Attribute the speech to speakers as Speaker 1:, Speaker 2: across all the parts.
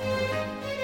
Speaker 1: Música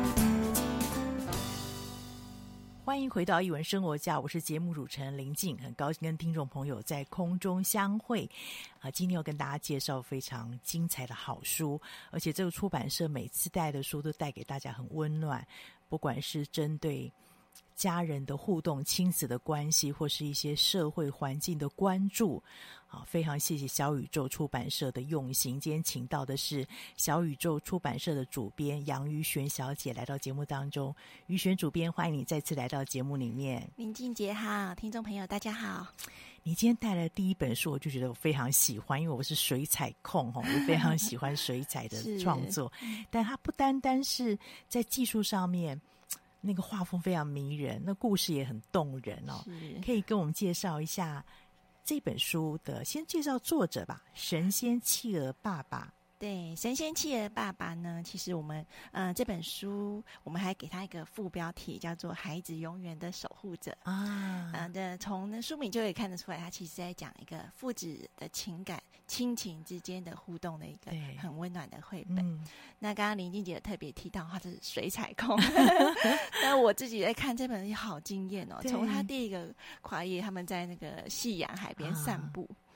Speaker 2: 欢迎回到一文生活家，我是节目主持人林静，很高兴跟听众朋友在空中相会。啊，今天要跟大家介绍非常精彩的好书，而且这个出版社每次带的书都带给大家很温暖，不管是针对。家人的互动、亲子的关系，或是一些社会环境的关注，好，非常谢谢小宇宙出版社的用心。今天请到的是小宇宙出版社的主编杨于璇小姐来到节目当中。于璇主编，欢迎你再次来到节目里面。
Speaker 3: 林静杰好，听众朋友大家好。
Speaker 2: 你今天带来的第一本书，我就觉得我非常喜欢，因为我是水彩控哈，我非常喜欢水彩的创作。但它不单单是在技术上面。那个画风非常迷人，那故事也很动人哦。可以跟我们介绍一下这本书的，先介绍作者吧，神仙企鹅爸爸。
Speaker 3: 对，神仙企鹅爸爸呢，其实我们呃这本书，我们还给他一个副标题，叫做《孩子永远的守护者》啊。嗯的，从书名就可以看得出来，他其实在讲一个父子的情感、亲情之间的互动的一个很温暖的绘本。嗯、那刚刚林静姐特别提到，他是水彩控，那我自己在看这本也好惊艳哦。从他第一个跨页，他们在那个夕阳海边散步。啊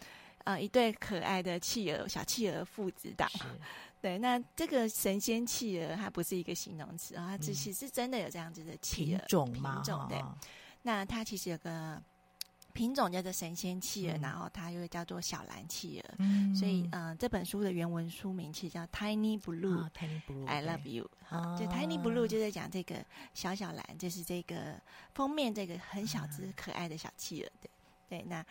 Speaker 3: 啊，一对可爱的企鹅，小企鹅父子档。对，那这个神仙企鹅，它不是一个形容词啊，它其实是真的有这样子的企鹅、嗯、品种嘛？品种对。那它其实有个品种叫做神仙企鹅，嗯、然后它又叫做小蓝企鹅，
Speaker 2: 嗯、
Speaker 3: 所以呃，这本书的原文书名其实叫 Tiny Blue，Tiny、
Speaker 2: 哦、Blue
Speaker 3: I Love You，
Speaker 2: 对
Speaker 3: 好，就 Tiny Blue 就在讲这个小小蓝，就是这个封面这个很小只可爱的小企鹅，对对，那。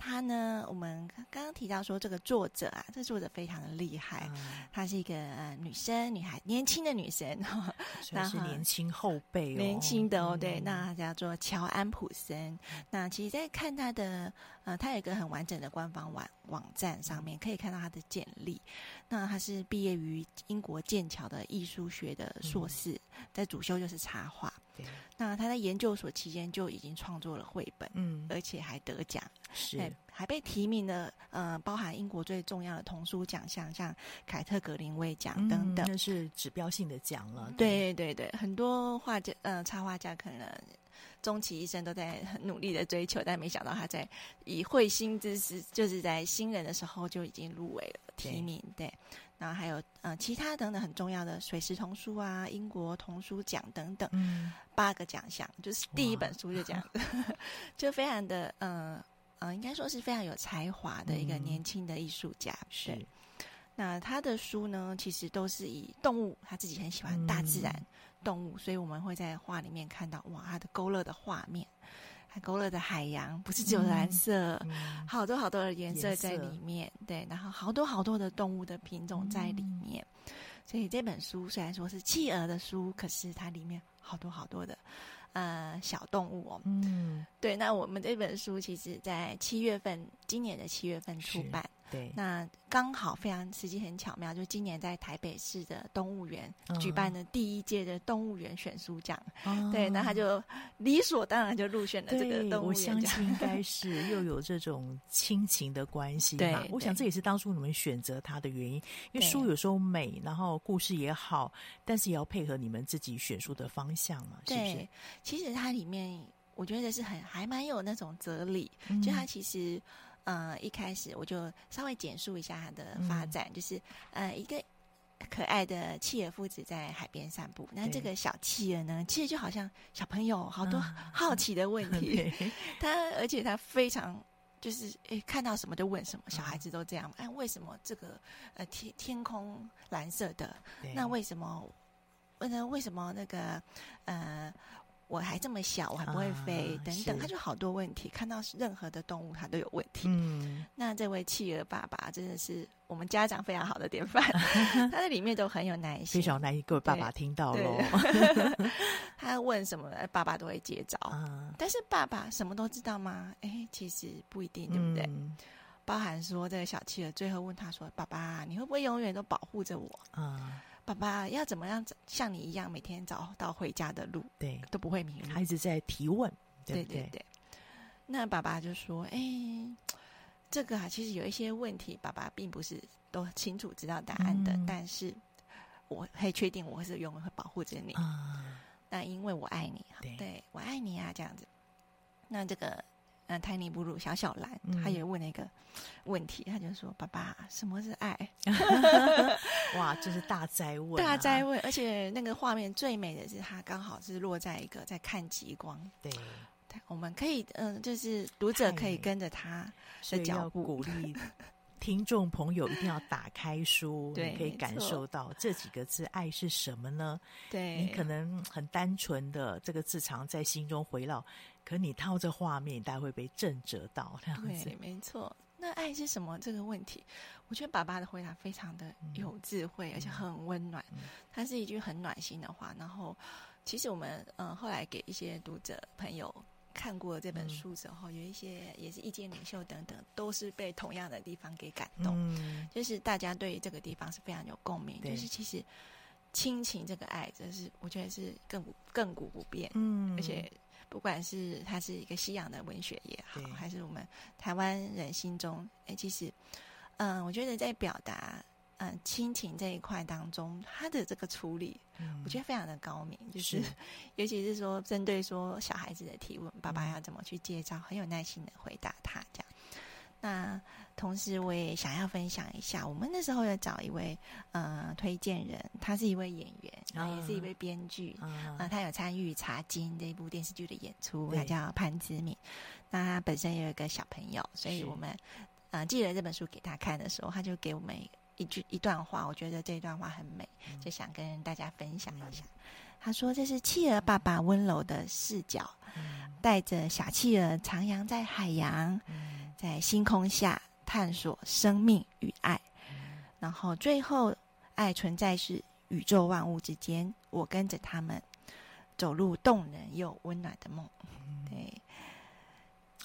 Speaker 3: 他呢？我们刚刚提到说，这个作者啊，这个作者非常的厉害。她、嗯、是一个呃女生，女孩，年轻的女生，
Speaker 2: 那是年轻后辈、哦，
Speaker 3: 年轻的哦。对，嗯、那她叫做乔安普森。那其实，在看她的呃，她有一个很完整的官方网网站上面，可以看到她的简历。那她是毕业于英国剑桥的艺术学的硕士，嗯、在主修就是插画。对，那他在研究所期间就已经创作了绘本，嗯，而且还得奖。
Speaker 2: 是，
Speaker 3: 还被提名了，呃，包含英国最重要的童书奖项，像凯特格林威奖等等，
Speaker 2: 那、嗯、是指标性的奖了。
Speaker 3: 对对对，很多画家，呃，插画家可能终其一生都在很努力的追求，但没想到他在以会心之时，就是在新人的时候就已经入围了提名。对，对，然后还有呃其他等等很重要的水石童书啊、英国童书奖等等，嗯，八个奖项，就是第一本书就这样，就非常的呃。嗯，应该说是非常有才华的一个年轻的艺术家。嗯、是那他的书呢，其实都是以动物，他自己很喜欢大自然、嗯、动物，所以我们会在画里面看到哇，他的勾勒的画面，还勾勒的海洋，不是只有蓝色，嗯、好多好多的颜色在里面。对，然后好多好多的动物的品种在里面。嗯、所以这本书虽然说是企鹅的书，可是它里面好多好多的。呃，小动物哦，嗯，对，那我们这本书其实，在七月份，今年的七月份出版。对，那刚好非常时机很巧妙，就今年在台北市的动物园举办的第一届的动物园选书奖，嗯、对，那他就理所当然就入选了这个动物园。
Speaker 2: 我相信应该是又有这种亲情的关系。对，我想这也是当初你们选择它的原因，因为书有时候美，然后故事也好，但是也要配合你们自己选书的方向嘛，是不是？
Speaker 3: 其实它里面我觉得是很还蛮有那种哲理，嗯、就它其实。呃，一开始我就稍微简述一下它的发展，嗯、就是呃，一个可爱的企鹅父子在海边散步。那这个小企鹅呢，其实就好像小朋友，好多 好奇的问题。他、嗯、而且他非常就是诶，看到什么就问什么，小孩子都这样。哎、嗯，为什么这个呃天天空蓝色的？那为什么？问他为什么那个呃？我还这么小，我还不会飞，啊、等等，他就好多问题。看到任何的动物，他都有问题。嗯，那这位企鹅爸爸真的是我们家长非常好的典范，他在里面都很有耐心，
Speaker 2: 非常耐心。各位爸爸听到喽，
Speaker 3: 他问什么，爸爸都会接招。啊、但是爸爸什么都知道吗？哎，其实不一定，对不对？嗯、包含说这个小企鹅最后问他说：“爸爸，你会不会永远都保护着我？”啊。爸爸要怎么样像你一样每天找到回家的路？对，都不会迷路。
Speaker 2: 他一直在提问，对
Speaker 3: 对，对对。那爸爸就说：“哎，这个啊，其实有一些问题，爸爸并不是都清楚知道答案的。嗯、但是我可以确定，我是永远会保护着你。嗯、那因为我爱你，对，对我爱你啊，这样子。那这个。”嗯，Tiny Blue 小小兰，嗯、他也问了一个问题，他就说：“爸爸，什么是爱？”
Speaker 2: 哇，这是大哉问、啊，
Speaker 3: 大哉问！而且那个画面最美的是，他刚好是落在一个在看极光。对，我们可以，嗯，就是读者可以跟着他的脚步，
Speaker 2: 鼓励听众朋友一定要打开书，你可以感受到这几个字“爱”是什么呢？对，你可能很单纯的这个字常在心中回绕。可你套着画面，大家会被震折到这样子。
Speaker 3: 对，没错。那爱是什么？这个问题，我觉得爸爸的回答非常的有智慧，嗯、而且很温暖。嗯、它是一句很暖心的话。然后，其实我们嗯后来给一些读者朋友看过这本书之后，嗯、有一些也是意见领袖等等，都是被同样的地方给感动。嗯、就是大家对这个地方是非常有共鸣。就是其实亲情这个爱，这是我觉得是亘古亘古不变。嗯，而且。不管是它是一个西洋的文学也好，对。还是我们台湾人心中，哎，其实，嗯，我觉得在表达嗯亲情这一块当中，他的这个处理，嗯、我觉得非常的高明，就是，是 尤其是说针对说小孩子的提问，爸爸要怎么去接招，很有耐心的回答他这样。那同时我也想要分享一下，我们那时候有找一位呃推荐人，他是一位演员，然后也是一位编剧，啊、uh 他有参与《茶金》这部电视剧的演出，他叫潘子敏。那他本身也有一个小朋友，所以我们呃寄了这本书给他看的时候，他就给我们一句一段话，我觉得这一段话很美，就想跟大家分享一下。Uh. 他说：“这是企鹅爸爸温柔的视角，带着小企鹅徜徉在海洋，在星空下探索生命与爱。然后最后，爱存在是宇宙万物之间，我跟着他们走入动人又温暖的梦。”对。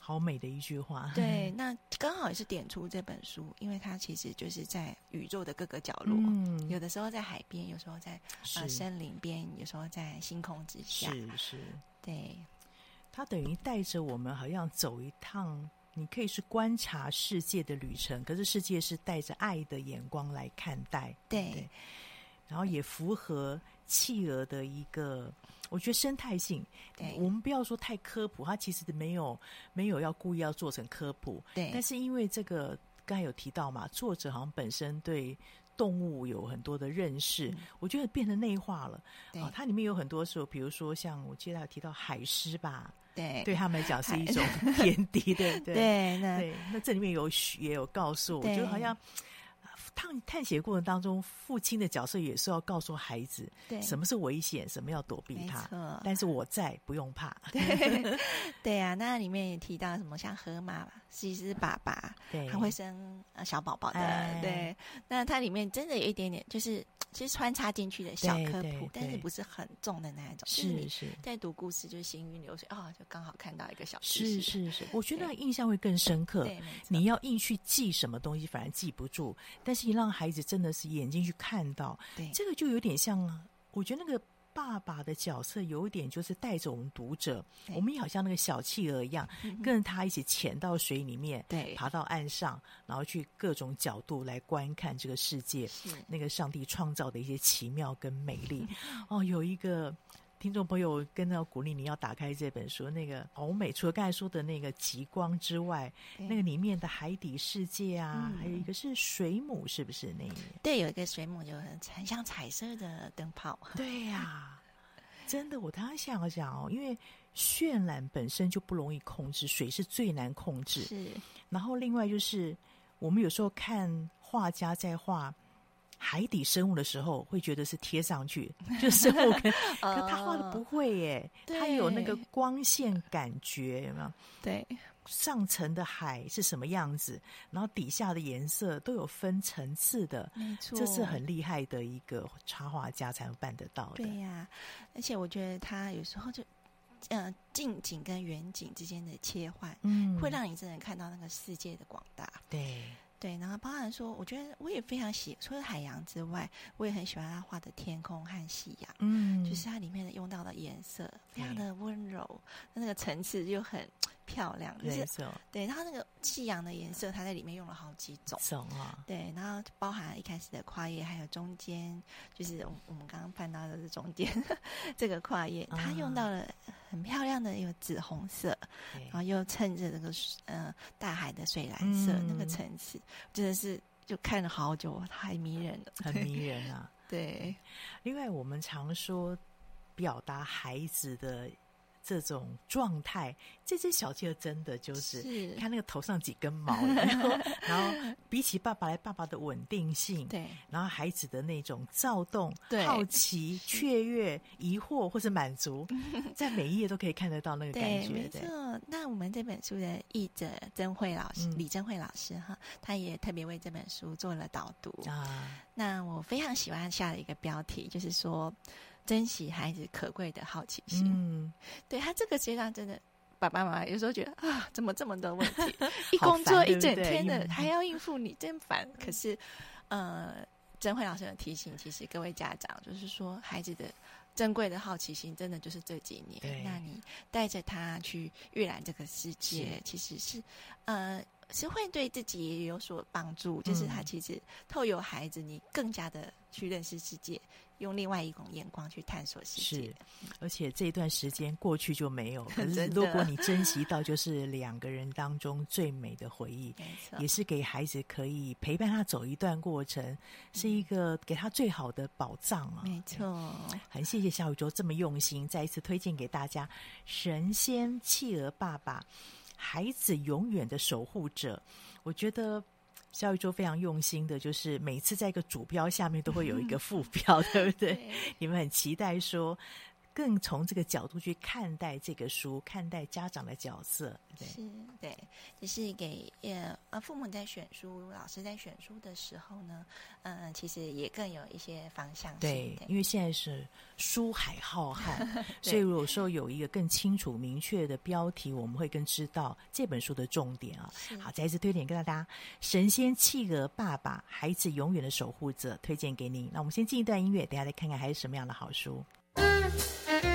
Speaker 2: 好美的一句话，
Speaker 3: 对，那刚好也是点出这本书，因为它其实就是在宇宙的各个角落，嗯，有的时候在海边，有时候在呃森林边，有时候在星空之下，
Speaker 2: 是是，
Speaker 3: 对，
Speaker 2: 它等于带着我们，好像走一趟，你可以是观察世界的旅程，可是世界是带着爱的眼光来看待，
Speaker 3: 对，
Speaker 2: 对，然后也符合企鹅的一个。我觉得生态性，对，我们不要说太科普，它其实没有没有要故意要做成科普，
Speaker 3: 对。
Speaker 2: 但是因为这个刚才有提到嘛，作者好像本身对动物有很多的认识，嗯、我觉得变得内化了。对、哦，它里面有很多时候，比如说像我记得有提到海狮吧，
Speaker 3: 对，
Speaker 2: 对他们来讲是一种天敌，对对
Speaker 3: 对。那
Speaker 2: 对，那这里面有也有告诉我，我觉得好像。探探险过程当中，父亲的角色也是要告诉孩子，对，什么是危险，什么要躲避它。但是我在，不用怕。
Speaker 3: 对，对啊，那里面也提到什么，像河马，其实爸爸，对，他会生小宝宝的。哎、对，那它里面真的有一点点，就是。其实穿插进去的小科普，但是不是很重的那一种。是是，在读故事就是行云流水啊、哦，就刚好看到一个小知识。是是是，我觉得印象会更深刻。对，你要硬去记什么东西，反而记不住。但是你让孩子真的是眼睛去看到，对，这个就有点像，我觉得那个。爸爸的角色有一点就是带着我们读者，我们也好像那个小企鹅一样，跟着他一起潜到水里面，对，爬到岸上，然后去各种角度来观看这个世界，那个上帝创造的一些奇妙跟美丽。哦，有一个。听众朋友，跟着鼓励你要打开这本书，那个好美。除了刚才说的那个极光之外，那个里面的海底世界啊，嗯、还有一个是水母，是不是那个？对，有一个水母就很很像彩色的灯泡。
Speaker 2: 对呀、啊，真的，我常常想想哦，因为渲染本身就不容易控制，水是最难控制。
Speaker 3: 是，然
Speaker 2: 后另外就是我们有时候看画家在画。海底生物的时候，会觉得是贴上去，就生物跟，可他画的不会耶，他有那个光线感觉，有没有？
Speaker 3: 对，
Speaker 2: 上层的海是什么样子，然后底下的颜色都有分层次的，没错，这是很厉害的一个插画家才能办得到的。
Speaker 3: 对呀、啊，而且我觉得他有时候就，呃，近景跟远景之间的切换，嗯，会让你真的看到那个世界的广大。
Speaker 2: 对。
Speaker 3: 对，然后包含说，我觉得我也非常喜，除了海洋之外，我也很喜欢他画的天空和夕阳，嗯，就是它里面的用到的颜色非常的温柔，那个层次就很漂亮，就是对它那个夕阳的颜色，它在里面用了好几种，种啊，对，然后包含一开始的跨页，还有中间，就是我们刚刚看到的是中间这个跨页，它用到了很漂亮的有紫红色，然后又衬着这个呃大海的水蓝色，嗯、那个层次真的是就看了好久，太迷人了，
Speaker 2: 很迷人啊。
Speaker 3: 对，
Speaker 2: 另外我们常说表达孩子的。这种状态，这只小企鹅真的就是，是看那个头上几根毛，然后，然后比起爸爸来，爸爸的稳定性，对，然后孩子的那种躁动、对好奇、雀跃、疑惑或是满足，在每一页都可以看得到那个感觉。
Speaker 3: 没错，那我们这本书的译者曾慧老师，嗯、李曾慧老师哈，他也特别为这本书做了导读啊。那我非常喜欢下的一个标题，就是说。珍惜孩子可贵的好奇心。嗯，对他这个阶段真的，爸爸妈妈有时候觉得啊，怎么这么多问题？一工作一整天的，还要应付你，真烦。可是，呃，甄慧老师的提醒，其实各位家长就是说，孩子的珍贵的好奇心，真的就是这几年，那你带着他去阅览这个世界，其实是呃，是会对自己也有所帮助，就是他其实透有孩子，你更加的去认识世界，用另外一种眼光去探索世界。
Speaker 2: 是，而且这一段时间过去就没有，可是如果你珍惜到，就是两个人当中最美的回
Speaker 3: 忆，
Speaker 2: 也是给孩子可以陪伴他走一段过程，是一个给他最好的宝藏啊！
Speaker 3: 没错，
Speaker 2: 很谢谢小宇宙这么用心，再一次推荐给大家《神仙企鹅爸爸》。孩子永远的守护者，我觉得小宇宙非常用心的，就是每次在一个主标下面都会有一个副标，对不对？对，你们很期待说。更从这个角度去看待这个书，看待家长的角色，对，
Speaker 3: 是，对，就是给呃呃父母在选书，老师在选书的时候呢，嗯、呃，其实也更有一些方向性。
Speaker 2: 对，对，因为现在是书海浩瀚，所以有时候有一个更清楚明确的标题，我们会更知道这本书的重点啊。好，再一次推荐给大家，《神仙企鹅爸爸，孩子永远的守护者》，推荐给您。那我们先进一段音乐，等下再看看还有什么样的好
Speaker 1: 书。Thank you.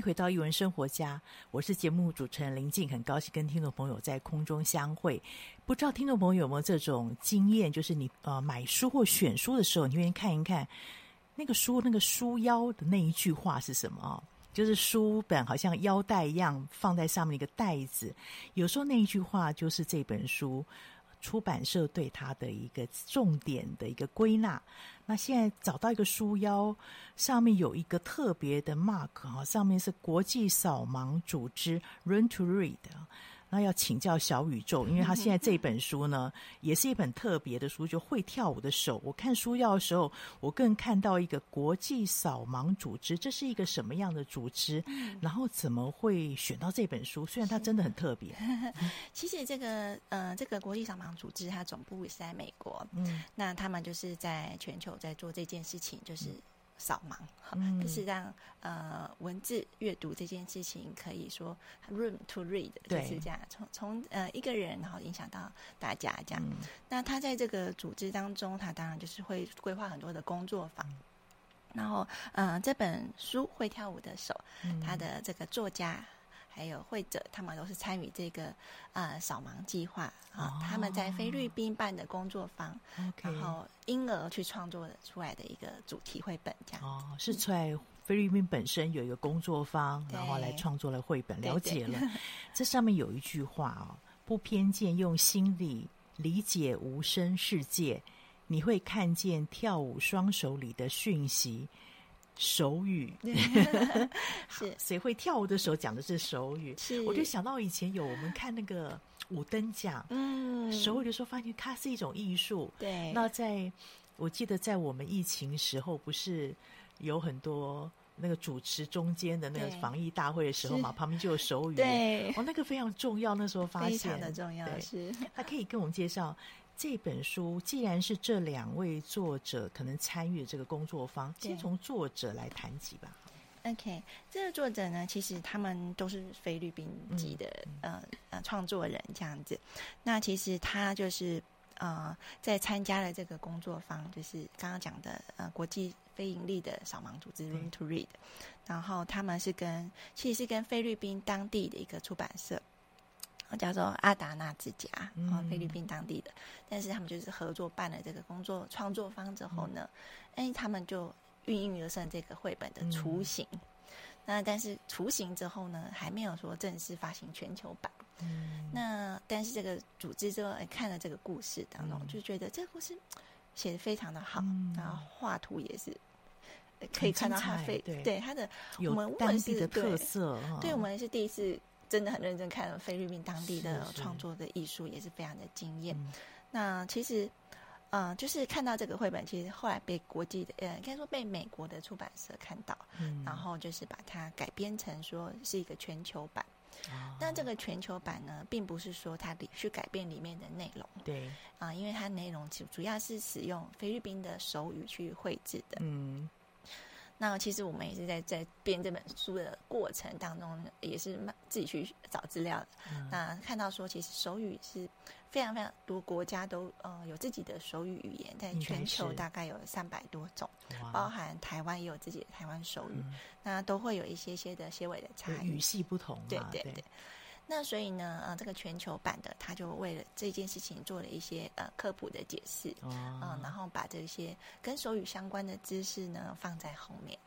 Speaker 2: 迎回到艺文生活家，我是节目主持人林静，很高兴跟听众朋友在空中相会。不知道听众朋友有没有这种经验，就是你呃买书或选书的时候，你愿意看一看那个书那个书腰的那一句话是什么？就是书本好像腰带一样放在上面一个袋子，有时候那一句话就是这本书。出版社对他的一个重点的一个归纳。那现在找到一个书腰，上面有一个特别的 mark 哈，上面是国际扫盲组织 Run to Read。那要请教小宇宙，因为他现在这本书呢，也是一本特别的书，就会跳舞的手。我看书要的时候，我更看到一个国际扫盲组织，这是一个什么样的组织？然后怎么会选到这本书？虽然它真的很特别。
Speaker 3: 其实这个呃，这个国际扫盲组织，它总部是在美国。嗯，那他们就是在全球在做这件事情，就是。扫盲，嗯、就是让呃文字阅读这件事情可以说 room to read，就是这样，从从呃一个人然后影响到大家这样。嗯、那他在这个组织当中，他当然就是会规划很多的工作坊。嗯、然后，嗯、呃，这本书《会跳舞的手》，他的这个作家。还有会者，他们都是参与这个呃扫盲计划啊。哦、他们在菲律宾办的工作坊然后因而去创作出来的一个主题绘本，这样
Speaker 2: 哦，是在菲律宾本身有一个工作坊，嗯、然后来创作了绘本。了解了，这上面有一句话哦：不偏见，用心理理解无声世界，你会看见跳舞双手里的讯息。手语。是。谁会跳舞的时候讲的是手语，是。我就想到以前有我们看那个五灯奖，嗯，手语的时候发现它是一种艺术。对，那在我记得在我们疫情时候，不是有很多那个主持中间的那个防疫大会的时候嘛，旁边就有手语，对，哦，那个非常重要。那时候发现。非常
Speaker 3: 的重要，是。
Speaker 2: 他可以跟我们介绍。这本书既然是这两位作者可能参与这个工作坊，先从作者来谈起吧。
Speaker 3: OK，这个作者呢，其实他们都是菲律宾籍的，嗯、呃呃创作人这样子。那其实他就是呃在参加了这个工作坊，就是刚刚讲的呃国际非盈利的扫盲组织 Room to Read，然后他们是跟其实是跟菲律宾当地的一个出版社。叫做阿达纳之家，嗯，菲律宾当地的，但是他们就是合作办了这个工作创作坊之后呢，哎、嗯，他们就孕育而生这个绘本的雏形。嗯、那但是雏形之后呢，还没有说正式发行全球版。嗯，那但是这个组织就看了这个故事当中，嗯、就觉得这个故事写的非常的好，嗯、然后画图也是可以看到他非对，对他的
Speaker 2: 有当地的特色，
Speaker 3: 对，对我们是第一次。真的很认真看了菲律宾当地的创作的艺术，也是非常的惊艳。嗯、那其实，呃，就是看到这个绘本，其实后来被国际的，呃，应该说被美国的出版社看到，嗯、然后就是把它改编成说是一个全球版。那、哦、这个全球版呢，并不是说它去改变里面的内容，对。啊、呃，因为它内容主主要是使用菲律宾的手语去绘制的，嗯。那其实我们也是在在编这本书的过程当中，也是自己去找资料的。嗯、那看到说，其实手语是非常非常多国家都呃有自己的手语语言，在全球大概有三百多种，包含台湾也有自己的台湾手语，嗯、那都会有一些些的些微的差异，
Speaker 2: 语系不同、啊。
Speaker 3: 对对对。对那所以呢，呃，这个全球版的，他就为了这件事情做了一些呃科普的解释，嗯、然后把这些跟手语相关的知识呢放在后面，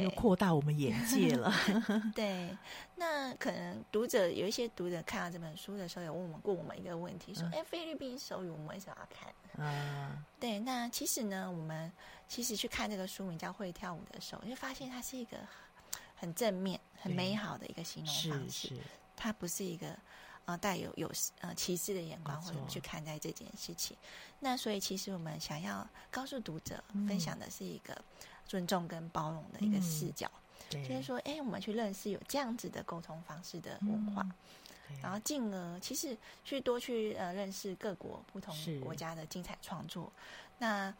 Speaker 2: 又扩大我们眼界了。
Speaker 3: 对，那可能读者有一些读者看到这本书的时候，有问我们过我们一个问题，说，哎、嗯，菲律宾手语我们为什么要看？啊，对，那其实呢，我们其实去看这个书名叫《会跳舞的手》，就发现它是一个很正面、很美好的一个形容方式。它不是一个呃带有有呃歧视的眼光或者去看待这件事情，那所以其实我们想要告诉读者分享的是一个尊重跟包容的一个视角，就是说，哎，我们去认识有这样子的沟通方式的文化。然后进而其实去多去呃认识各国不同国家的精彩创作。那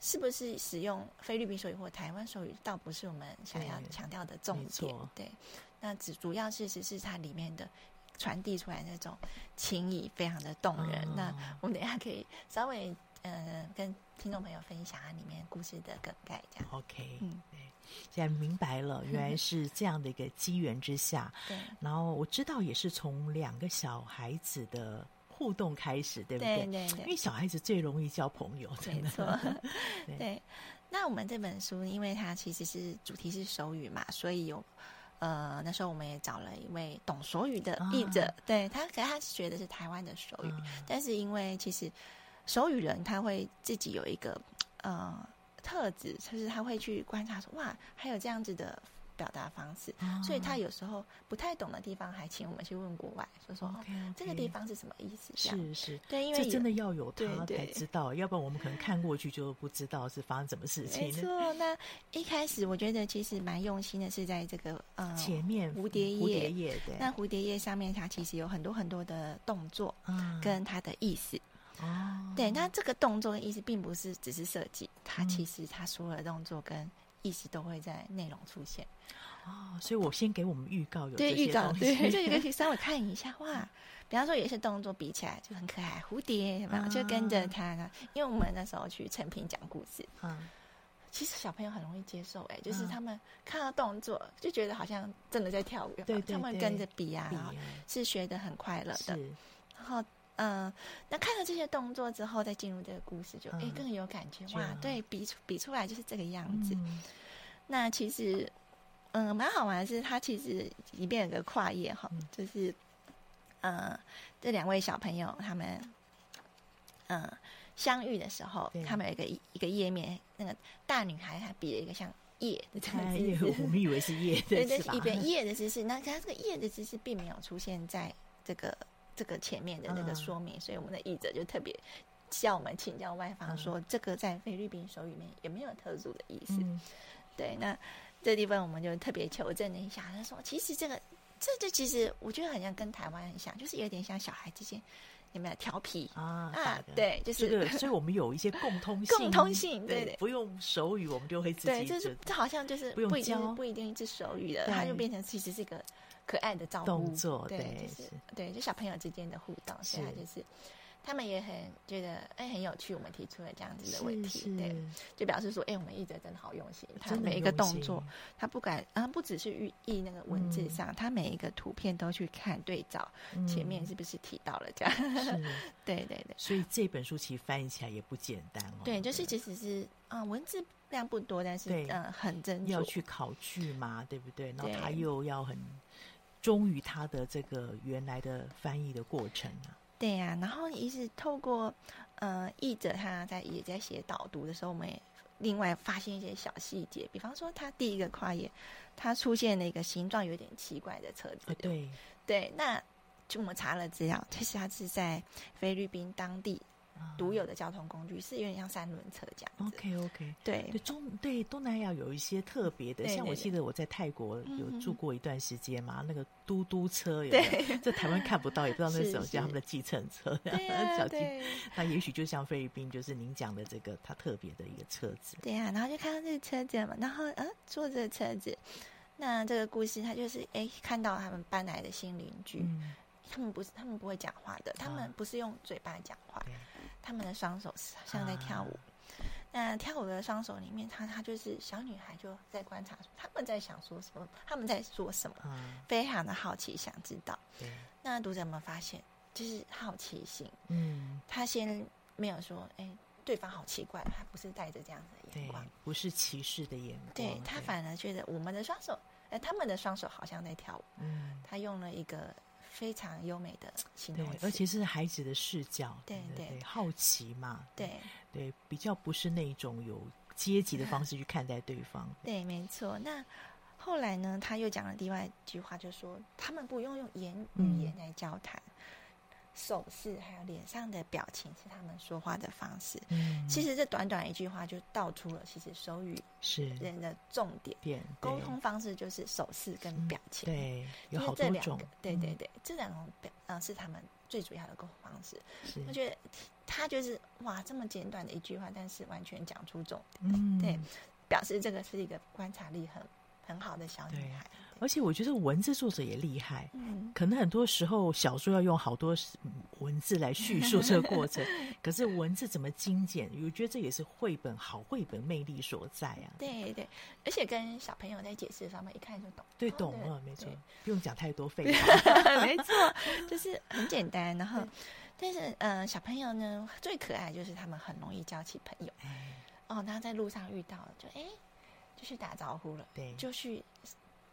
Speaker 3: 是不是使用菲律宾手语或台湾手语，倒不是我们想要强调的重点。对，那只主要是只是它里面的传递出来那种情谊，非常的动人。哦、那我们等一下可以稍微呃跟听众朋友分享里面故事的梗概，这样。
Speaker 2: OK，嗯，对，现在明白了，原来 是这样的一个机缘之下。
Speaker 3: 对，
Speaker 2: 然后我知道也是从两个小孩子的。互动开始，对不对？
Speaker 3: 对对对，
Speaker 2: 因为小孩子最容易交朋友，真的。
Speaker 3: 没错。对，对，那我们这本书，因为它其实是主题是手语嘛，所以有呃，那时候我们也找了一位懂手语的译者，啊、对他，可是他学的是台湾的手语，啊、但是因为其实手语人他会自己有一个呃特质，就是他会去观察说，哇，还有这样子的。表达方式，所以他有时候不太懂的地方，还请我们去问国外，说说
Speaker 2: okay, okay.
Speaker 3: 这个地方是什么意思？
Speaker 2: 是是，
Speaker 3: 对，因为
Speaker 2: 这真的要有他才知道，要不然我们可能看过去就不知道是发生什么事情。
Speaker 3: 没错，那一开始我觉得其实蛮用心的，是在这个呃
Speaker 2: 前面
Speaker 3: 蝴蝶叶，
Speaker 2: 蝴蝶页对，
Speaker 3: 那蝴蝶叶上面它其实有很多很多的动作，嗯，跟它的意思。哦，对，那这个动作的意思并不是只是设计，它其实它所有的动作跟意思都会在内容出现。
Speaker 2: 哦，所以我先给我们预告有
Speaker 3: 对预告，对，这个可以稍微看一下哇。比方说有一些动作比起来就很可爱，蝴蝶有没有？就跟着它呢？因为我们那时候去成品讲故事，嗯，其实小朋友很容易接受，哎，就是他们看到动作就觉得好像真的在跳舞，对，他们跟着比啊，然后是学的很快乐的。然后，嗯，那看了这些动作之后，再进入这个故事，就哎更有感觉哇。对比出比出来就是这个样子。那其实。嗯，蛮好玩的是，他其实里边有个跨页哈，嗯、就是，呃，这两位小朋友他们，嗯、呃，相遇的时候，他们有一个一个页面，那个大女孩还比了一个像叶的这个姿势，
Speaker 2: 我们以为是叶，对，
Speaker 3: 对，是一边叶的姿势，那它这个叶的姿势并没有出现在这个这个前面的那个说明，嗯、所以我们的译者就特别向我们请教外方说，嗯、这个在菲律宾手语里面有没有特殊的意思？嗯、对，那。这地方我们就特别求证了一下，他说：“其实这个，这这其实我觉得好像跟台湾很像，就是有点像小孩之间有没有调皮。啊？啊，对，就是
Speaker 2: 对，所以我们有一些共通性，
Speaker 3: 共通性，对，
Speaker 2: 对，不用手语，我们就会自己
Speaker 3: 对，就是这好像就是不一定不一定是手语的，它就变成其实是一个可爱的照顾
Speaker 2: 动作，对，
Speaker 3: 就是对，就小朋友之间的互动，所以他就是。”他们也很觉得哎、欸、很有趣，我们提出了这样子的问题，对，就表示说哎、欸、我们译者真的好用心，他每一个动作，他不敢啊不只是寓意那个文字上，嗯、他每一个图片都去看对照，嗯、前面是不是提到了这样？是。对对对，
Speaker 2: 所以这本书其实翻译起来也不简单哦。
Speaker 3: 对，就是其实是啊文字量不多，但是嗯很真，
Speaker 2: 要去考据嘛，对不对？然后他又要很忠于他的这个原来的翻译的过程啊。
Speaker 3: 对呀、啊，然后也是透过呃译者他在也在写导读的时候，我们也另外发现一些小细节，比方说他第一个跨页，他出现了一个形状有点奇怪的车子。
Speaker 2: 哦、对
Speaker 3: 对，那就我们查了资料，其实他是在菲律宾当地。独有的交通工具是有点像三轮车这样
Speaker 2: OK OK，
Speaker 3: 对。
Speaker 2: 对中对东南亚有一些特别的，像我记得我在泰国有住过一段时间嘛，那个嘟嘟车有没有？在台湾看不到，也不知道那是什么叫他们的计程车，小计。那也许就像菲律宾，就是您讲的这个它特别的一个车子。
Speaker 3: 对呀，然后就看到这个车子嘛，然后呃坐这车子，那这个故事他就是哎看到他们搬来的新邻居，他们不是他们不会讲话的，他们不是用嘴巴讲话。他们的双手像在跳舞，啊、那跳舞的双手里面，他他就是小女孩就在观察，他们在想说什么，他们在说什么，啊、非常的好奇，想知道。那读者们发现，就是好奇心。嗯，他先没有说，哎、欸，对方好奇怪，他不是带着这样子的眼光，
Speaker 2: 不是歧视的眼光，
Speaker 3: 对他反而觉得我们的双手，哎、欸，他们的双手好像在跳舞。嗯，他用了一个。非常优美的形容词，
Speaker 2: 而且是孩子的视角，
Speaker 3: 对对，对，
Speaker 2: 好奇嘛，
Speaker 3: 对
Speaker 2: 对，比较不是那种有阶级的方式去看待对方。
Speaker 3: 对，没错。那后来呢，他又讲了另外一句话，就说他们不用用言语言来交谈，手势还有脸上的表情是他们说话的方式。
Speaker 2: 嗯，
Speaker 3: 其实这短短一句话就道出了，其实手语
Speaker 2: 是
Speaker 3: 人的重点。沟通方式就是手势跟表情。
Speaker 2: 嗯、对，有
Speaker 3: 好多种。对对对，
Speaker 2: 嗯、
Speaker 3: 这两种表啊是他们最主要的沟通方式。
Speaker 2: 是
Speaker 3: 我觉得他就是哇，这么简短的一句话，但是完全讲出重点。
Speaker 2: 嗯，
Speaker 3: 对，表示这个是一个观察力很很好的小女孩。
Speaker 2: 而且我觉得文字作者也厉害，
Speaker 3: 嗯，
Speaker 2: 可能很多时候小说要用好多文字来叙述这个过程，可是文字怎么精简？我觉得这也是绘本好绘本魅力所在啊。
Speaker 3: 对对，而且跟小朋友在解释的时候，一看就懂。
Speaker 2: 对，懂了，没错，不用讲太多废
Speaker 3: 话 没错，就是很简单。然后，但是嗯、呃，小朋友呢最可爱就是他们很容易交起朋友。哦，他在路上遇到了，就哎，就去打招呼了，
Speaker 2: 对，
Speaker 3: 就去。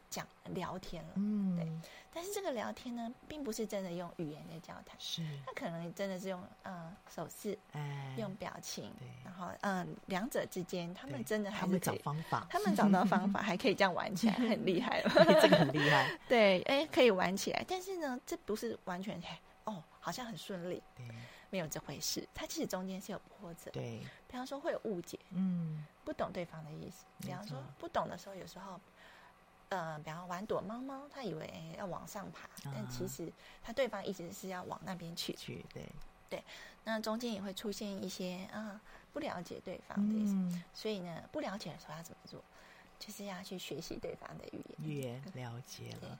Speaker 3: 讲聊天了，
Speaker 2: 嗯，
Speaker 3: 对，但是这个聊天呢，并不是真的用语言在交谈，
Speaker 2: 是，
Speaker 3: 他可能真的是用嗯手势，
Speaker 2: 哎，
Speaker 3: 用表情，
Speaker 2: 对，
Speaker 3: 然后嗯，两者之间，他们真的还是
Speaker 2: 找方法，
Speaker 3: 他们找到方法，还可以这样玩起来，很厉害。了，
Speaker 2: 这个很厉害，
Speaker 3: 对，哎，可以玩起来，但是呢，这不是完全哦，好像很顺利，
Speaker 2: 对，
Speaker 3: 没有这回事，它其实中间是有波折，
Speaker 2: 对，
Speaker 3: 比方说会有误解，
Speaker 2: 嗯，
Speaker 3: 不懂对方的意思，比方说不懂的时候，有时候。呃，比方玩躲猫猫，他以为要往上爬，啊、但其实他对方一直是要往那边去。
Speaker 2: 去对
Speaker 3: 对，那中间也会出现一些啊不了解对方的意思，嗯、所以呢，不了解的时候要怎么做？就是要去学习对方的语言。
Speaker 2: 语言了解了，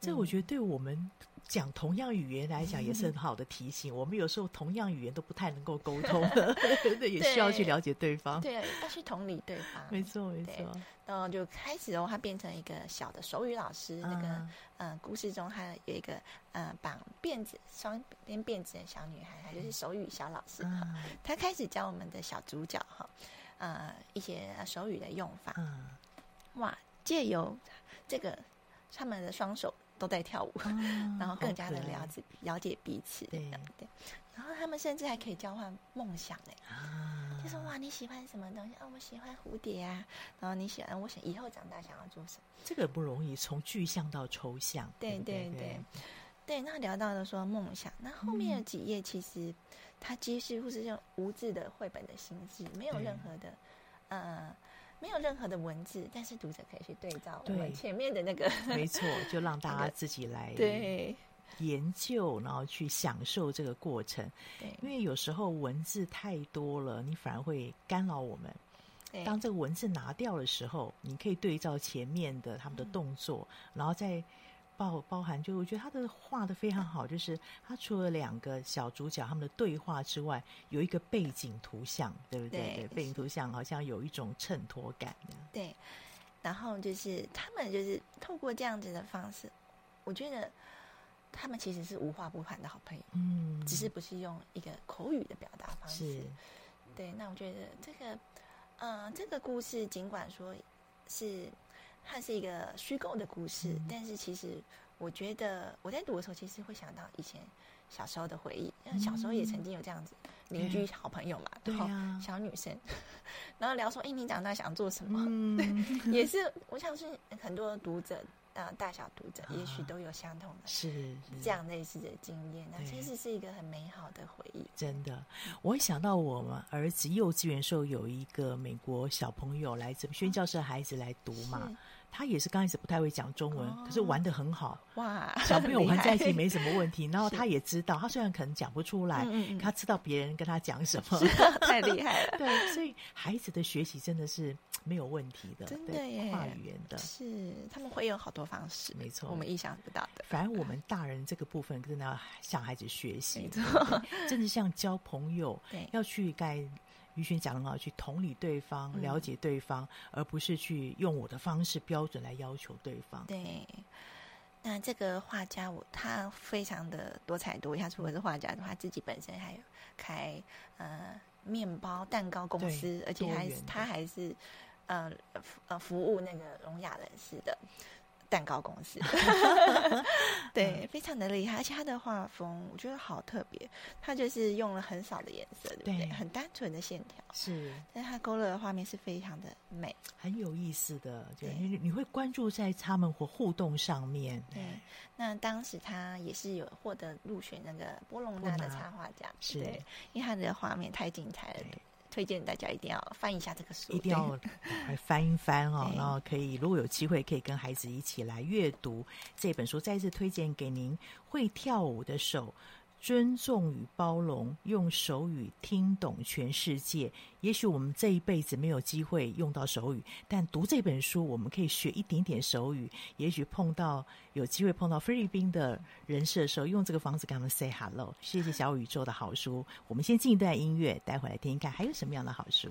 Speaker 2: 这我觉得对我们。讲同样语言来讲也是很好的提醒。我们有时候同样语言都不太能够沟通 的，也需要去了解对方。
Speaker 3: 对，要去同理对方。
Speaker 2: 没错，没错。
Speaker 3: 然后就开始哦，他变成一个小的手语老师。那个嗯，故事中还有一个嗯绑辫子、双边辫子的小女孩，她就是手语小老师哈。她开始教我们的小主角哈，呃，一些手语的用法。
Speaker 2: 嗯，
Speaker 3: 哇，借由这个他们的双手。都在跳舞，嗯、然后更加的了解了解彼此。对对，然后他们甚至还可以交换梦想呢。啊，就说哇，你喜欢什么东西啊？我喜欢蝴蝶啊。然后你喜欢，我想以后长大想要做什么？
Speaker 2: 这个不容易，从具象到抽象。
Speaker 3: 对对对对，对。那聊到了说梦想，那后面有几页其实它几乎是用无字的绘本的形式，没有任何的呃。没有任何的文字，但是读者可以去对照我们前面的那个，
Speaker 2: 没错，就让大家自己来
Speaker 3: 对
Speaker 2: 研究，然后去享受这个过程。
Speaker 3: 对，
Speaker 2: 因为有时候文字太多了，你反而会干扰我们。当这个文字拿掉的时候，你可以对照前面的他们的动作，嗯、然后再。包包含，就我觉得他的画的非常好，就是他除了两个小主角他们的对话之外，有一个背景图像，对不对？背景图像好像有一种衬托感的。
Speaker 3: 对，然后就是他们就是透过这样子的方式，我觉得他们其实是无话不谈的好朋友，
Speaker 2: 嗯，
Speaker 3: 只是不是用一个口语的表达方式。对，那我觉得这个，呃，这个故事尽管说是。它是一个虚构的故事，嗯、但是其实我觉得我在读的时候，其实会想到以前小时候的回忆。因为小时候也曾经有这样子邻居好朋友嘛，
Speaker 2: 对啊、
Speaker 3: 然后小女生，然后聊说：“哎，你长大想做什么？”
Speaker 2: 嗯、
Speaker 3: 对，也是我想是很多读者啊、呃，大小读者也许都有相同的，
Speaker 2: 是
Speaker 3: 这样类似的经验。那其实是一个很美好的回忆。
Speaker 2: 真的，我会想到我们儿子幼稚园时候有一个美国小朋友来自宣教社的孩子来读嘛。他也是刚开始不太会讲中文，哦、可是玩的很好。
Speaker 3: 哇，
Speaker 2: 小朋友玩在一起没什么问题。然后他也知道，他虽然可能讲不出来，
Speaker 3: 嗯嗯
Speaker 2: 他知道别人跟他讲什么，
Speaker 3: 太厉害了。
Speaker 2: 对，所以孩子的学习真的是没有问题的，
Speaker 3: 真的耶，
Speaker 2: 跨语言的，
Speaker 3: 是他们会有好多方式，
Speaker 2: 没错，
Speaker 3: 我们意想不到的。
Speaker 2: 反而我们大人这个部分真的要向孩子
Speaker 3: 学习，
Speaker 2: 真的像交朋友，
Speaker 3: 对，
Speaker 2: 要去该。于轩讲得很好，去同理对方，了解对方，嗯、而不是去用我的方式标准来要求对方。
Speaker 3: 对，那这个画家我他非常的多才多艺，他除了是画家的话，他自己本身还有开呃面包蛋糕公司，而且还他还是呃呃服务那个聋哑人士的。蛋糕公司。对，非常的厉害，而且他的画风我觉得好特别，他就是用了很少的颜色，对不对？对很单纯的线条，
Speaker 2: 是，
Speaker 3: 但是他勾勒的画面是非常的美，
Speaker 2: 很有意思的。对，你你会关注在他们或互动上面。
Speaker 3: 对，那当时他也是有获得入选那个波隆纳的插画奖，是，因为他的画面太精彩了。推荐大家一定要翻一下这个书，
Speaker 2: 一定要来翻一翻哦。然后可以，如果有机会，可以跟孩子一起来阅读这本书。再次推荐给您，《会跳舞的手》。尊重与包容，用手语听懂全世界。也许我们这一辈子没有机会用到手语，但读这本书，我们可以学一点点手语。也许碰到有机会碰到菲律宾的人士的时候，用这个方式跟他们 say hello。谢谢小宇宙的好书。我们先进一段音乐，待会来听一看还有什么样的好书。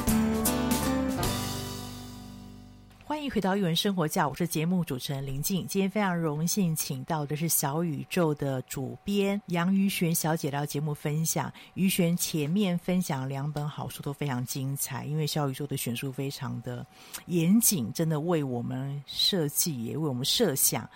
Speaker 2: 欢迎回到一文生活家，我是节目主持人林静。今天非常荣幸请到的是小宇宙的主编杨于璇小姐到节目分享。于璇前面分享两本好书都非常精彩，因为小宇宙的选书非常的严谨，真的为我们设计也为我们设想。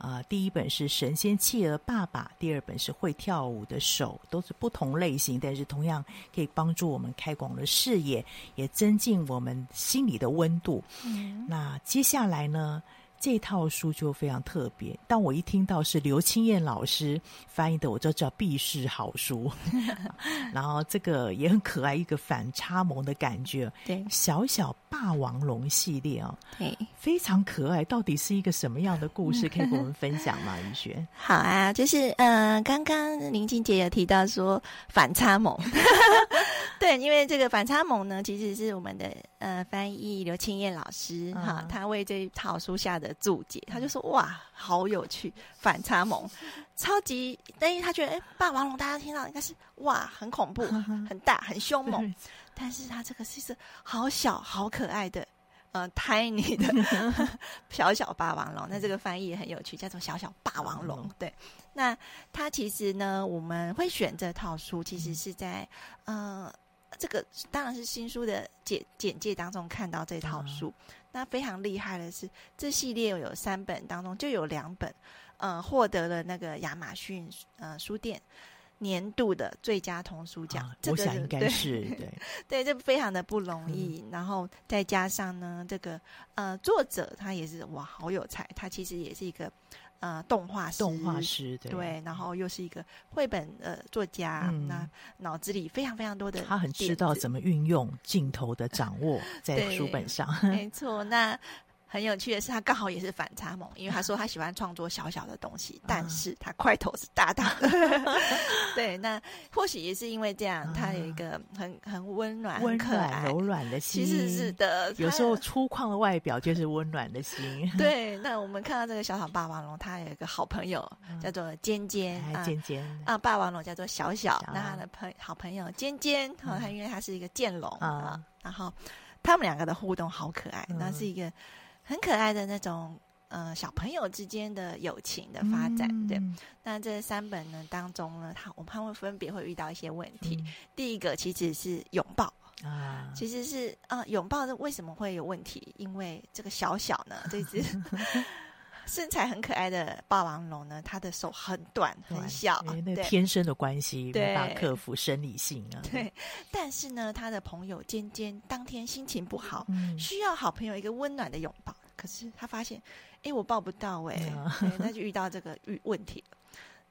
Speaker 2: 啊、呃，第一本是《神仙企鹅爸爸》，第二本是《会跳舞的手》，都是不同类型，但是同样可以帮助我们开广了视野，也增进我们心里的温度。嗯，那接下来呢？这套书就非常特别。当我一听到是刘清燕老师翻译的，我就知道必是好书。然后这个也很可爱，一个反差萌的感觉。对，小小霸王龙系列哦，对，非常可爱。到底是一个什么样的故事？可以跟我们分享吗？雨璇？
Speaker 3: 好啊，就是呃，刚刚林静姐有提到说反差萌。对，因为这个反差萌呢，其实是我们的呃翻译刘青燕老师哈，他为这一套书下的注解，他就说哇，好有趣，反差萌，超级，但是他觉得哎，霸王龙大家听到应该是哇，很恐怖，很大，很凶猛，但是他这个是是好小好可爱的呃 tiny 的 小小霸王龙，那这个翻译也很有趣，叫做小小霸王龙，对。那他其实呢，我们会选这套书，其实是在呃。这个当然是新书的简简介当中看到这套书。嗯、那非常厉害的是，这系列有三本当中就有两本，呃，获得了那个亚马逊呃书店年度的最佳童书奖。啊这个、
Speaker 2: 我想应该是对
Speaker 3: 对，这非常的不容易。嗯、然后再加上呢，这个呃作者他也是哇，好有才，他其实也是一个。呃，动画师，
Speaker 2: 动画师对，
Speaker 3: 对，然后又是一个绘本呃作家，嗯、那脑子里非常非常多的，
Speaker 2: 他很知道怎么运用镜头的掌握在书本上，
Speaker 3: 没错，那。很有趣的是，他刚好也是反差萌，因为他说他喜欢创作小小的东西，但是他块头是大大的。对，那或许也是因为这样，他有一个很很温暖、温
Speaker 2: 暖、柔软的心。
Speaker 3: 其实是的，
Speaker 2: 有时候粗犷的外表就是温暖的心。
Speaker 3: 对，那我们看到这个小小霸王龙，他有一个好朋友叫做尖尖，
Speaker 2: 尖尖
Speaker 3: 啊，霸王龙叫做小小，那他的朋好朋友尖尖，哈，他因为他是一个剑龙啊，然后他们两个的互动好可爱，那是一个。很可爱的那种，呃，小朋友之间的友情的发展，嗯、对。那这三本呢当中呢，他我们会分别会遇到一些问题。嗯、第一个其实是拥抱啊，其实是啊，拥抱的为什么会有问题？因为这个小小呢，这只 身材很可爱的霸王龙呢，它的手很短很小，
Speaker 2: 因为那天生的关系没办法克服生理性啊。
Speaker 3: 对，但是呢，他的朋友尖尖当天心情不好，嗯、需要好朋友一个温暖的拥抱。可是他发现，哎，我抱不到哎，对，那就遇到这个遇问题了。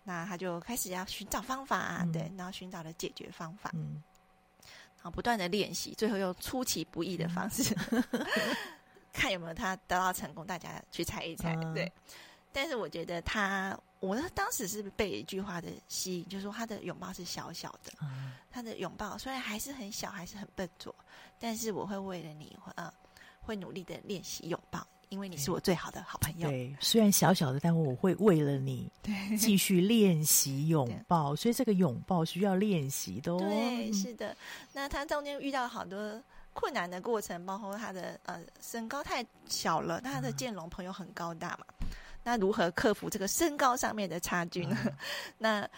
Speaker 3: 那他就开始要寻找方法啊，嗯、对，然后寻找了解决方法，嗯，然后不断的练习，最后用出其不意的方式，嗯、看有没有他得到成功。大家去猜一猜，嗯、对。但是我觉得他，我当时是被一句话的吸引，就是说他的拥抱是小小的，嗯、他的拥抱虽然还是很小，还是很笨拙，但是我会为了你，呃，会努力的练习拥抱。因为你是我最好的好朋友。
Speaker 2: 对，虽然小小的，但我会为了你 继续练习拥抱，所以这个拥抱需要练习的哦。
Speaker 3: 对，是的。那他中间遇到好多困难的过程，包括他的呃身高太小了，他的剑龙朋友很高大嘛。嗯、那如何克服这个身高上面的差距呢？嗯、那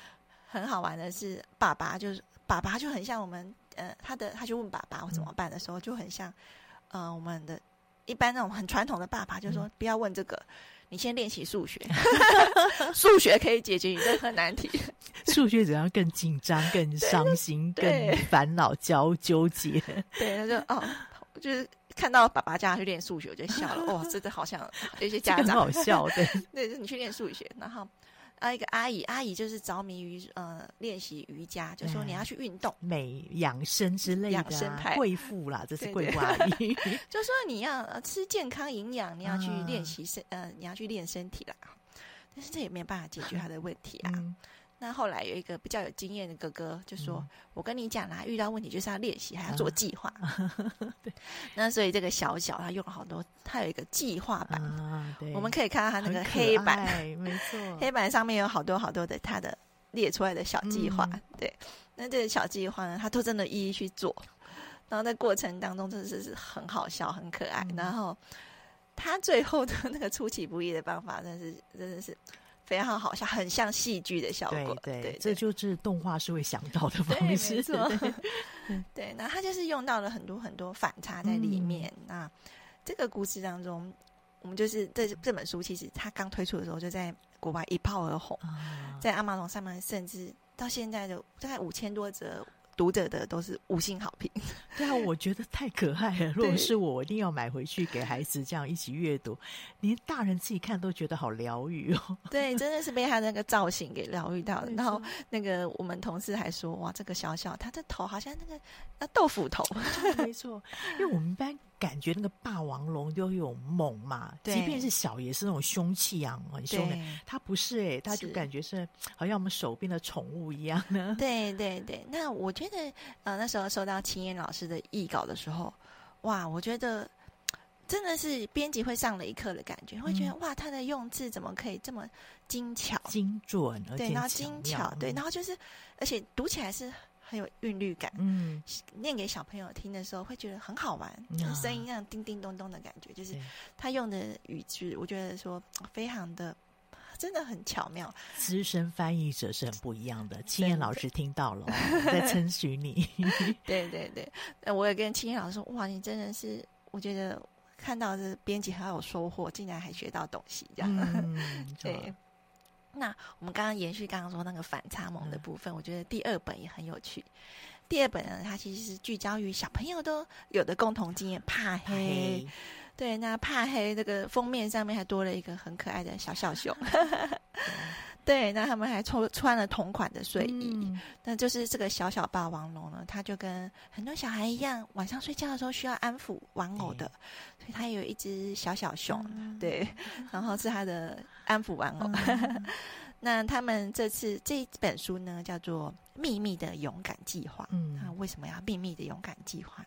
Speaker 3: 很好玩的是，爸爸就是爸爸就很像我们呃他的，他就问爸爸我怎么办的时候，就很像呃我们的。一般那种很传统的爸爸就说：“不要问这个，嗯、你先练习数学，数学可以解决你任何难题。
Speaker 2: 数学只要更紧张、更伤心、更烦恼、焦纠结。”
Speaker 3: 对，他就哦，就是看到爸爸叫他去练数学，我就笑了。哦，真的好像有些家长
Speaker 2: 很好笑的。
Speaker 3: 对，就是你去练数学，然后。啊，一个阿姨，阿姨就是着迷于呃练习瑜伽，就说你要去运动、
Speaker 2: 美养生之类的、啊，养生派贵妇啦，这是贵妇阿姨，
Speaker 3: 就说你要吃健康营养，你要去练习身，呃，你要去练身体啦。但是这也没有办法解决他的问题啊。嗯那后来有一个比较有经验的哥哥就说：“嗯、我跟你讲啦，遇到问题就是要练习，还要做计划。啊”对。那所以这个小小他用了好多，他有一个计划版、啊。我们可以看到他那个黑板，
Speaker 2: 没错，
Speaker 3: 黑板上面有好多好多的他的列出来的小计划。嗯、对。那这个小计划呢，他都真的一一去做。然后在过程当中，真的是很好笑，很可爱。嗯、然后他最后的那个出其不意的办法，真的是真的是。非常好笑，很像戏剧的效果。
Speaker 2: 对对，对，这就是动画是会想到的方式。
Speaker 3: 没错。对，那他就是用到了很多很多反差在里面。嗯、那这个故事当中，我们就是这这本书，其实它刚推出的时候就在国外一炮而红，啊、在 Amazon 上面，甚至到现在的大概五千多则。读者的都是五星好评，
Speaker 2: 对啊，我觉得太可爱了。如果是我，我一定要买回去给孩子这样一起阅读，连大人自己看都觉得好疗愈哦。
Speaker 3: 对，真的是被他那个造型给疗愈到了。然后那个我们同事还说，哇，这个小小他的头好像那个那豆腐头，
Speaker 2: 没错，因为我们班。感觉那个霸王龙都有猛嘛，即便是小也是那种凶气啊，很凶的。它不是哎、欸，它就感觉是好像我们手边的宠物一样的。
Speaker 3: 对对对，那我觉得呃那时候收到青燕老师的译稿的时候，哇，我觉得真的是编辑会上了一课的感觉，会觉得、嗯、哇，他的用字怎么可以这么精巧、
Speaker 2: 精准，而且
Speaker 3: 对，然后精巧，对，然后就是而且读起来是。很有韵律感，嗯，念给小朋友听的时候会觉得很好玩，嗯、就是声音那样叮叮咚咚的感觉，就是他用的语句，我觉得说非常的，真的很巧妙。
Speaker 2: 资深翻译者是很不一样的，青燕老师听到了，在称许你。
Speaker 3: 对对对，那我也跟青燕老师说，哇，你真的是，我觉得看到这编辑很有收获，竟然还学到东西，这样，嗯、对。那我们刚刚延续刚刚说那个反差萌的部分，嗯、我觉得第二本也很有趣。第二本呢，它其实是聚焦于小朋友都有的共同经验——怕黑。嘿对，那怕黑这个封面上面还多了一个很可爱的小小熊。对，那他们还穿穿了同款的睡衣。嗯、那就是这个小小霸王龙呢，他就跟很多小孩一样，晚上睡觉的时候需要安抚玩偶的，对所以他有一只小小熊。嗯、对，然后是他的安抚玩偶。嗯、那他们这次这本书呢，叫做《秘密的勇敢计划》。嗯，那为什么要秘密的勇敢计划？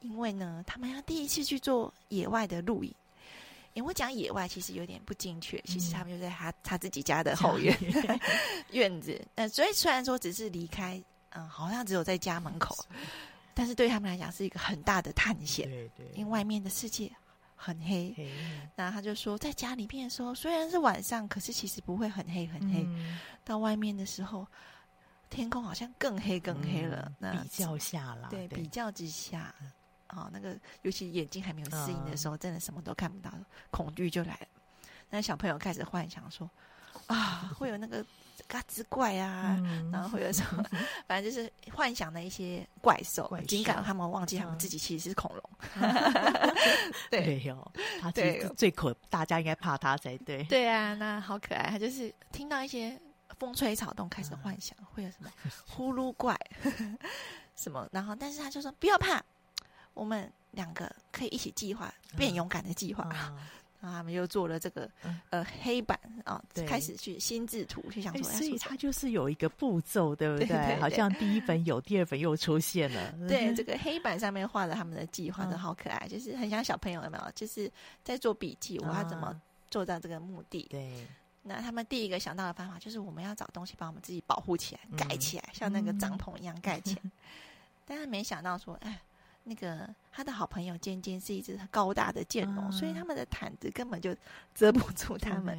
Speaker 3: 因为呢，他们要第一次去做野外的露营。因为讲野外其实有点不精确，其实他们就在他他自己家的后院 院子。那所以虽然说只是离开，嗯，好像只有在家门口，但是对他们来讲是一个很大的探险。对对，因为外面的世界很黑。那他就说，在家里面的时候虽然是晚上，可是其实不会很黑很黑。到外面的时候，天空好像更黑更黑了。那
Speaker 2: 比较下了，
Speaker 3: 对，比较之下。啊、哦，那个尤其眼睛还没有适应的时候，嗯、真的什么都看不到，恐惧就来了。那小朋友开始幻想说：“啊，会有那个嘎吱怪啊，嗯、然后会有什么，反正就是幻想的一些怪兽。尽管他们忘记他们自己其实是恐龙。
Speaker 2: 对哟，他最最可，大家应该怕他才对。
Speaker 3: 对啊，那好可爱。他就是听到一些风吹草动，开始幻想、嗯、会有什么呼噜怪 什么，然后但是他就说不要怕。我们两个可以一起计划变勇敢的计划，然后 他们又做了这个呃黑板啊，开始去心智图，去想说，
Speaker 2: 所以它就是有一个步骤，对不对？好像第一本有，第二本又出现了。
Speaker 3: 对，这个黑板上面画了他们的计划，都好可爱，就是很像小朋友有没有？就是在做笔记，我要怎么做到这个目的？对。那他们第一个想到的方法就是，我们要找东西把我们自己保护起来，盖起来，像那个帐篷一样盖起来。但是没想到说，哎。那个他的好朋友尖尖是一只高大的剑龙，嗯、所以他们的毯子根本就 遮不住他们。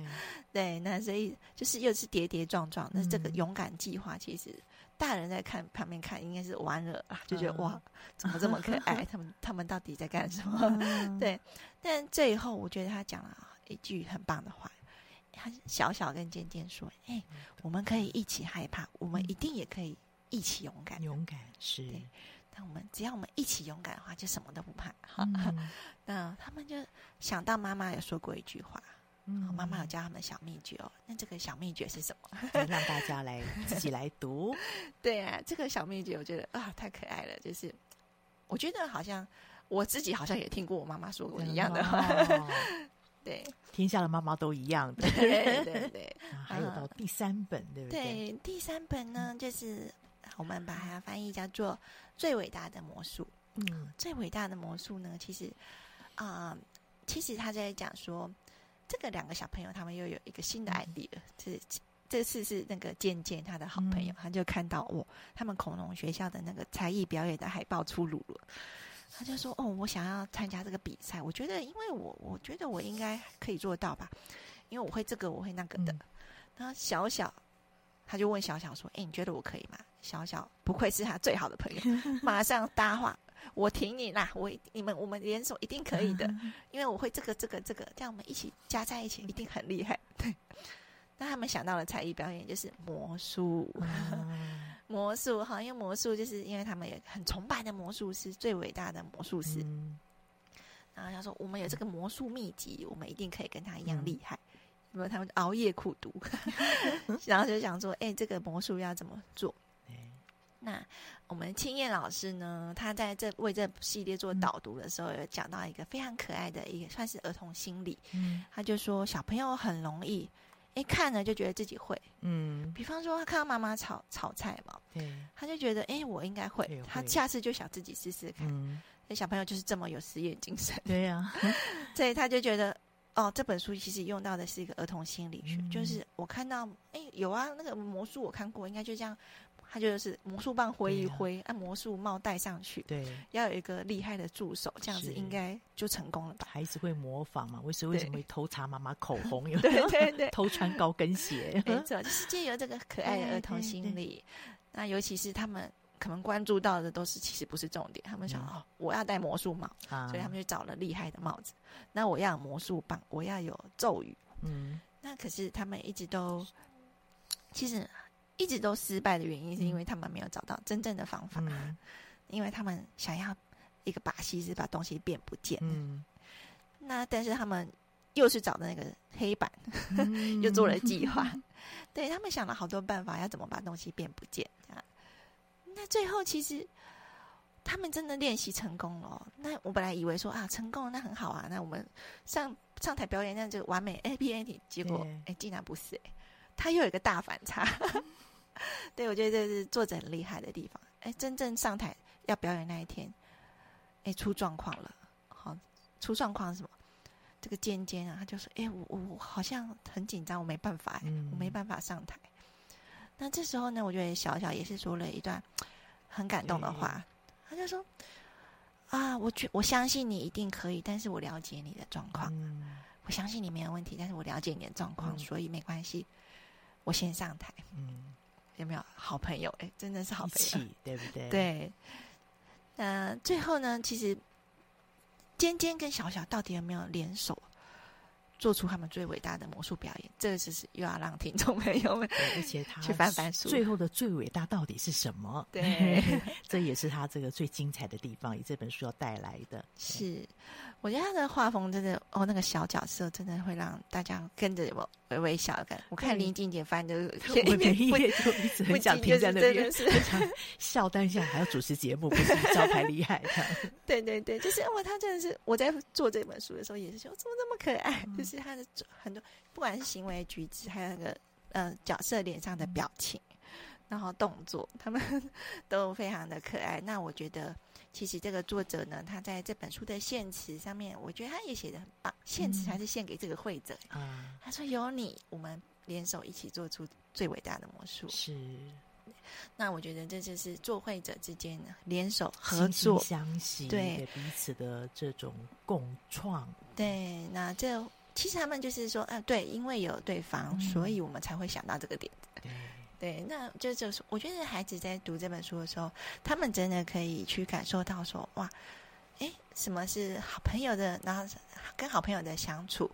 Speaker 3: 对，对，那所以就是又是跌跌撞撞。那这个勇敢计划，其实大人在看旁边看，应该是玩了啊，就觉得、嗯、哇，怎么这么可爱？他们他们到底在干什么？嗯、对，但最后我觉得他讲了一句很棒的话，他小小跟尖尖说：“哎、欸，我们可以一起害怕，我们一定也可以一起勇敢。
Speaker 2: 勇敢是。”
Speaker 3: 但我们只要我们一起勇敢的话，就什么都不怕。嗯、那他们就想到妈妈有说过一句话，嗯，妈妈有教他们小秘诀哦。那这个小秘诀是什么？
Speaker 2: 让大家来自己来读。
Speaker 3: 对啊，这个小秘诀我觉得啊太可爱了。就是我觉得好像我自己好像也听过我妈妈说过一样的话。哦、对，
Speaker 2: 天下的妈妈都一样的。
Speaker 3: 对对对。
Speaker 2: 啊，还有到第三本，对不对？
Speaker 3: 对，第三本呢，就是我们把它翻译叫做《最伟大的魔术》。嗯，最伟大的魔术呢，其实啊、呃，其实他在讲说，这个两个小朋友他们又有一个新的 idea，这、嗯、这次是那个健健他的好朋友，嗯、他就看到哦，他们恐龙学校的那个才艺表演的海报出炉了，他就说哦，我想要参加这个比赛，我觉得因为我我觉得我应该可以做到吧，因为我会这个我会那个的。那、嗯、小小他就问小小说，哎，你觉得我可以吗？小小不愧是他最好的朋友，马上搭话。我挺你啦！我你们我们联手一定可以的，因为我会这个这个这个，这样我们一起加在一起一定很厉害。对，那他们想到了才艺表演就是魔术，嗯、魔术哈，因为魔术就是因为他们也很崇拜的魔术师，最伟大的魔术师。嗯、然后他说：“我们有这个魔术秘籍，我们一定可以跟他一样厉害。”他们熬夜苦读，然后就想说：“哎，这个魔术要怎么做？”那我们青燕老师呢？他在这为这系列做导读的时候，有讲到一个非常可爱的一个，算是儿童心理。嗯，他就说小朋友很容易，一看了就觉得自己会。嗯，比方说他看到妈妈炒炒菜嘛，对，他就觉得哎，我应该会。他下次就想自己试试看。嗯，那小朋友就是这么有实验精神。对呀，所以他就觉得哦，这本书其实用到的是一个儿童心理学，就是我看到哎有啊，那个魔术我看过，应该就这样。他就是魔术棒挥一挥，按、啊、魔术帽戴上去，对，要有一个厉害的助手，这样子应该就成功了吧？孩子
Speaker 2: 会模仿嘛？为什么为什么会偷擦妈妈口红？有对对对，偷穿高跟鞋，
Speaker 3: 没错，就是借由这个可爱的儿童心理。那尤其是他们可能关注到的都是其实不是重点，他们想、嗯、哦，我要戴魔术帽，啊、所以他们就找了厉害的帽子。那我要有魔术棒，我要有咒语。嗯，那可是他们一直都其实。一直都失败的原因，是因为他们没有找到真正的方法，嗯、因为他们想要一个把戏是把东西变不见。嗯，那但是他们又是找的那个黑板，嗯、又做了计划，嗯、对他们想了好多办法，要怎么把东西变不见。那最后其实他们真的练习成功了。那我本来以为说啊，成功了那很好啊，那我们上上台表演那就完美 A P A T，结果哎，竟然不是哎，他又有一个大反差。对，我觉得这是作者很厉害的地方。哎，真正上台要表演那一天，哎，出状况了。好，出状况是什么？这个尖尖啊，他就说：“哎，我我好像很紧张，我没办法，我没办法上台。”那这时候呢，我觉得小小也是说了一段很感动的话。他就说：“啊，我觉我相信你一定可以，但是我了解你的状况。我相信你没有问题，但是我了解你的状况，所以没关系，我先上台。”嗯。有没有好朋友？哎，真的是好朋友，
Speaker 2: 对不对？
Speaker 3: 对。那、呃、最后呢？其实尖尖跟小小到底有没有联手？做出他们最伟大的魔术表演，这个就是又要让听众朋友们，
Speaker 2: 而且他
Speaker 3: 去翻翻书，
Speaker 2: 最后的最伟大到底是什么？
Speaker 3: 对，
Speaker 2: 这也是他这个最精彩的地方，以这本书要带来的。
Speaker 3: 是，我觉得他的画风真的，哦，那个小角色真的会让大家跟着我微微笑的感觉。我看林静姐翻的，
Speaker 2: 我每一页 就一直很想停在那边，笑，但是还要主持节目，不是招牌厉害的。
Speaker 3: 对对对，就是我，他真的是我在做这本书的时候也是说，怎么这么可爱？就是。是他的很多，不管是行为举止，还有那个呃角色脸上的表情，然后动作，他们 都非常的可爱。那我觉得，其实这个作者呢，他在这本书的献词上面，我觉得他也写的很棒。献词还是献给这个会者，嗯、他说：“有你，我们联手一起做出最伟大的魔术。”是。那我觉得这就是作会者之间联手合作、
Speaker 2: 相惜，对彼此的这种共创。
Speaker 3: 对，那这。其实他们就是说，啊，对，因为有对方，嗯、所以我们才会想到这个点子。对，对，那就就是，我觉得孩子在读这本书的时候，他们真的可以去感受到说，哇，哎，什么是好朋友的，然后跟好朋友的相处，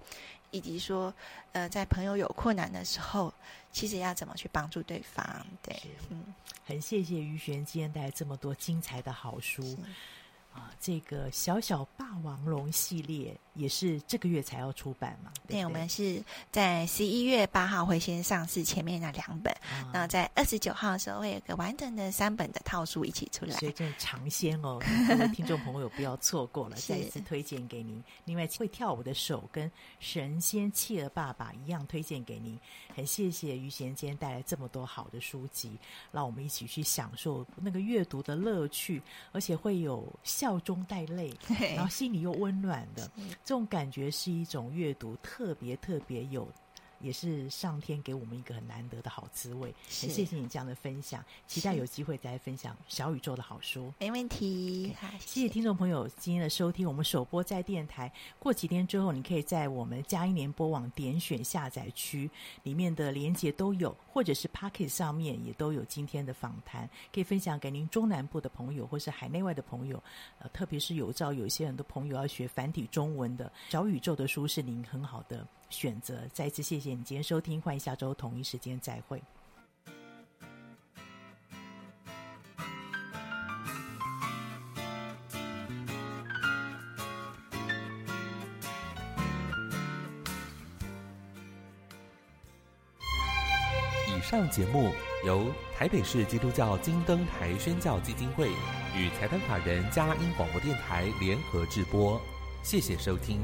Speaker 3: 以及说，呃，在朋友有困难的时候，其实要怎么去帮助对方。对，嗯，
Speaker 2: 很谢谢于璇今天带来这么多精彩的好书。啊，这个小小霸王龙系列也是这个月才要出版嘛？对，对，
Speaker 3: 对，我们是在十一月八号会先上市前面那两本，啊、然后在二十九号的时候会有个完整的三本的套书一起出来，
Speaker 2: 所以这尝鲜哦，各位听众朋友不要错过了，再一次推荐给您。另外，会跳舞的手跟神仙企鹅爸爸一样推荐给您。很谢谢于贤今天带来这么多好的书籍，让我们一起去享受那个阅读的乐趣，而且会有笑中带泪，然后心里又温暖的这种感觉，是一种阅读特别特别有。也是上天给我们一个很难得的好滋味，很谢谢你这样的分享，期待有机会再分享小宇宙的好书。
Speaker 3: 没问题，
Speaker 2: 好，谢谢。听众朋友今天的收听。我们首播在电台，过几天之后，你可以在我们嘉音联播网点选下载区里面的连接都有，或者是 Pocket 上面也都有今天的访谈，可以分享给您中南部的朋友或是海内外的朋友。呃，特别是有照有些很多朋友要学繁体中文的小宇宙的书是您很好的选择。再一次谢谢你今天收听，欢迎下周同一时间再会。
Speaker 4: 以上节目由台北市基督教金灯台宣教基金会与财团法人佳音广播电台联合制播，谢谢收听。